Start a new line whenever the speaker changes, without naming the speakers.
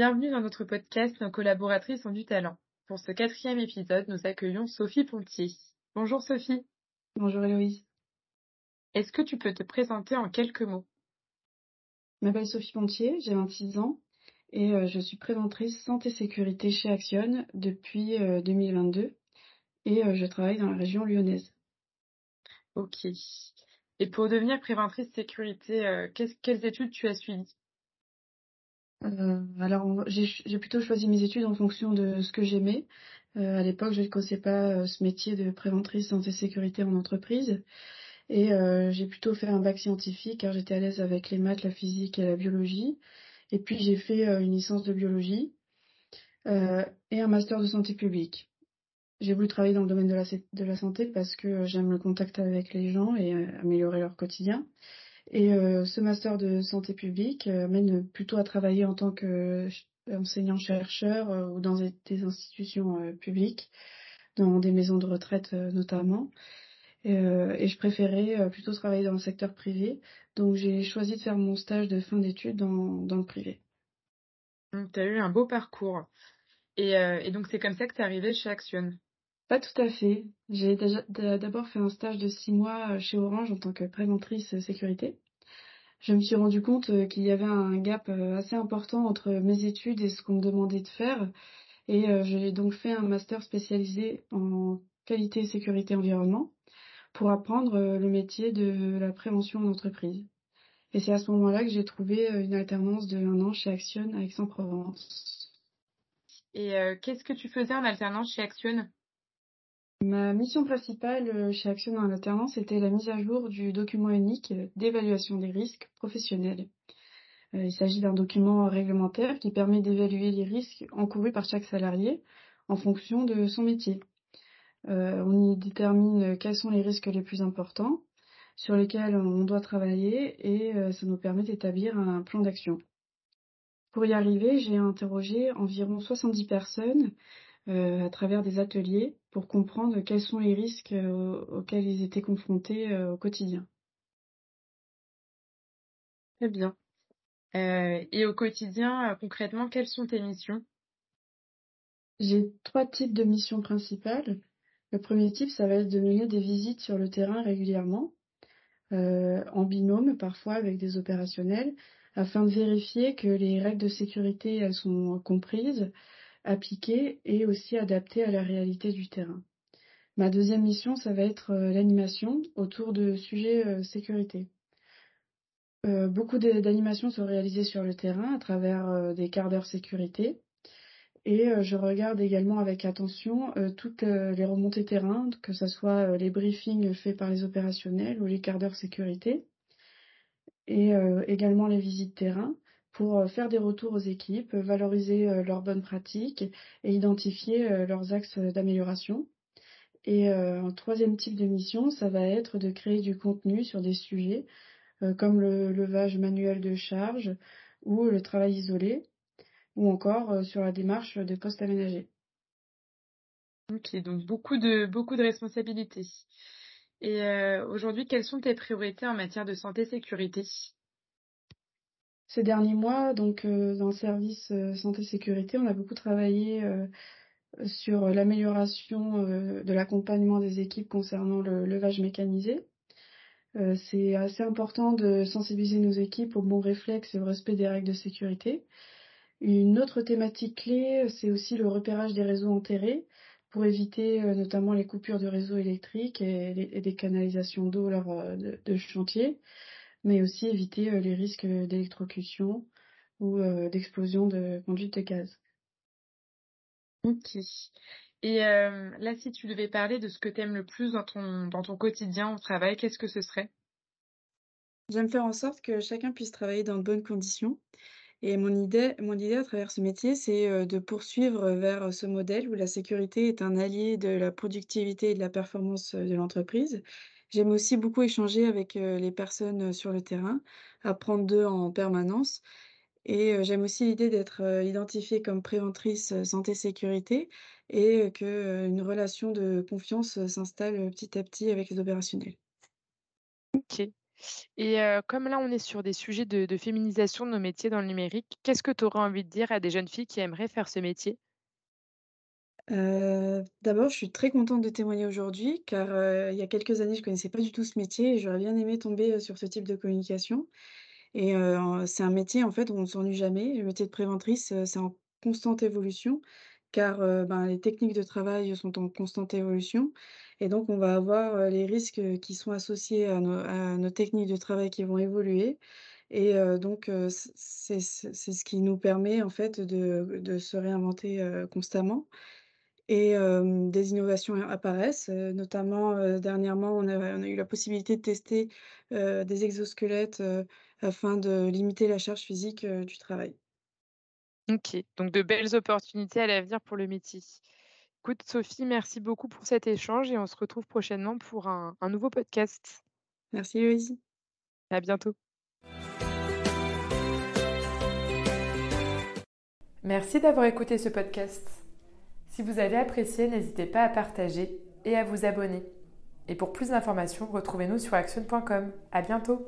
Bienvenue dans notre podcast Nos collaboratrices ont du talent. Pour ce quatrième épisode, nous accueillons Sophie Pontier. Bonjour Sophie.
Bonjour Héloïse.
Est-ce que tu peux te présenter en quelques mots?
Je m'appelle Sophie Pontier, j'ai 26 ans et euh, je suis préventrice santé sécurité chez Action depuis 2022 euh, et euh, je travaille dans la région lyonnaise.
Ok. Et pour devenir préventrice sécurité, quelles études tu as suivies?
Euh, alors j'ai plutôt choisi mes études en fonction de ce que j'aimais. Euh, à l'époque, je ne connaissais pas euh, ce métier de préventrice santé sécurité en entreprise. Et j'ai plutôt fait un bac scientifique car j'étais à l'aise avec les maths, la physique et la biologie. Et puis j'ai fait une licence de biologie et un master de santé publique. J'ai voulu travailler dans le domaine de la, de la santé parce que j'aime le contact avec les gens et améliorer leur quotidien. Et euh, ce master de santé publique euh, mène plutôt à travailler en tant qu'enseignant-chercheur euh, ou dans des, institutions publiques, dans des maisons de retraite notamment. Et, et, je préférais plutôt travailler dans le secteur privé. Donc j'ai choisi de faire mon stage de fin d'études dans, dans le privé.
Donc tu as eu un beau parcours. Et, et donc c'est comme ça que tu es arrivée chez Action.
Pas tout à fait. J'ai d'abord fait un stage de six mois chez Orange en tant que préventrice sécurité. Je me suis rendu compte euh, qu'il y avait un gap euh, assez important entre mes études et ce qu'on me demandait de faire. Et j'ai donc fait un master spécialisé en qualité, sécurité, environnement pour apprendre le métier de la prévention en entreprise. Et c'est à ce moment-là que j'ai trouvé une alternance de un an chez Action à Aix-en-Provence.
Et qu'est-ce que tu faisais en alternance chez Action
Ma mission principale euh, chez Action en alternance était la mise à jour du document unique d'évaluation des risques professionnels. Euh, il s'agit d'un document réglementaire qui permet d'évaluer les risques encourus par chaque salarié en fonction de son métier. Euh, on y détermine quels sont les risques les plus importants sur lesquels on doit travailler et ça nous permet d'établir un plan d'action. Pour y arriver, j'ai interrogé environ 70 personnes euh, à travers des ateliers pour comprendre quels sont les risques euh, auxquels ils étaient confrontés euh, au quotidien.
Très bien. et au quotidien, concrètement, quelles sont tes missions?
J'ai trois types de missions principales. Le premier type, ça va être de mener des visites sur le terrain régulièrement, en binôme parfois avec des opérationnels, afin de vérifier que les règles de sécurité elles sont comprises, appliquée et aussi adaptée à la réalité du terrain. Ma deuxième mission, ça va être euh, l'animation autour de sujets euh, sécurité. Euh, beaucoup d'animations sont réalisées sur le terrain à travers des quarts d'heure sécurité. Et je regarde également avec attention toutes les remontées terrain, que ce soit les briefings faits par les opérationnels ou les quarts d'heure sécurité, et également les visites terrain, pour euh, faire des retours aux équipes, valoriser euh, leurs bonnes pratiques et identifier euh, leurs axes d'amélioration. Et un troisième type de mission, ça va être de créer du contenu sur des sujets comme le levage manuel de charge ou le travail isolé, ou encore sur la démarche des postes aménagés.
Ok, donc beaucoup de beaucoup de responsabilités. Et aujourd'hui, quelles sont tes priorités en matière de santé sécurité?
Ces derniers mois, donc euh, dans le service euh, santé sécurité, on a beaucoup travaillé euh, sur l'amélioration de l'accompagnement des équipes concernant le levage mécanisé. c'est assez important de sensibiliser nos équipes au bon réflexe et au respect des règles de sécurité. Une autre thématique clé, c'est aussi le repérage des réseaux enterrés pour éviter notamment les coupures de réseaux électriques et, des canalisations d'eau lors de chantier mais aussi éviter euh, les risques d'électrocution ou euh, d'explosion de conduite de gaz.
Ok. Et euh, là, si tu devais parler de ce que tu aimes le plus dans ton, dans ton quotidien au travail, qu'est-ce que ce serait?
J'aime faire en sorte que chacun puisse travailler dans de bonnes conditions. Et mon idée, mon idée à travers ce métier, c'est de poursuivre vers ce modèle où la sécurité est un allié de la productivité et de la performance de l'entreprise J'aime aussi beaucoup échanger avec, les personnes, sur le terrain, apprendre d'eux en permanence et j'aime aussi l'idée d'être, identifiée comme préventrice, heu, santé sécurité et heu, que, heu, une relation de confiance, s'installe, petit à petit avec les opérationnels.
OK. Et comme là, on est sur des sujets de de féminisation de nos métiers dans le numérique, qu'est-ce que tu aurais envie de dire à des jeunes filles qui aimeraient faire ce métier?
D'abord, je suis très contente de témoigner aujourd'hui car, il y a quelques années, je connaissais pas du tout ce métier et j'aurais bien aimé tomber, sur ce type de communication et c'est un métier, en fait, où on ne s'ennuie jamais. Le métier de préventrice, c'est en constante évolution car, ben, les techniques de travail sont en constante évolution et donc on va avoir, les risques, qui sont associés à nos techniques de travail qui vont évoluer et donc c'est ce qui nous permet, en fait, de se réinventer, constamment et des innovations apparaissent, notamment, dernièrement, on a on a eu la possibilité de tester, des exosquelettes, afin de limiter la charge physique, du travail.
OK, donc de belles opportunités à l'avenir pour le métier. Écoute Sophie, merci beaucoup pour cet échange et on se retrouve prochainement pour un un nouveau podcast.
Merci Loïse.
À bientôt.
Merci d'avoir écouté ce podcast. Si vous avez apprécié, n'hésitez pas à partager et à vous abonner. Et pour plus d'informations, retrouvez-nous sur action.com. À bientôt!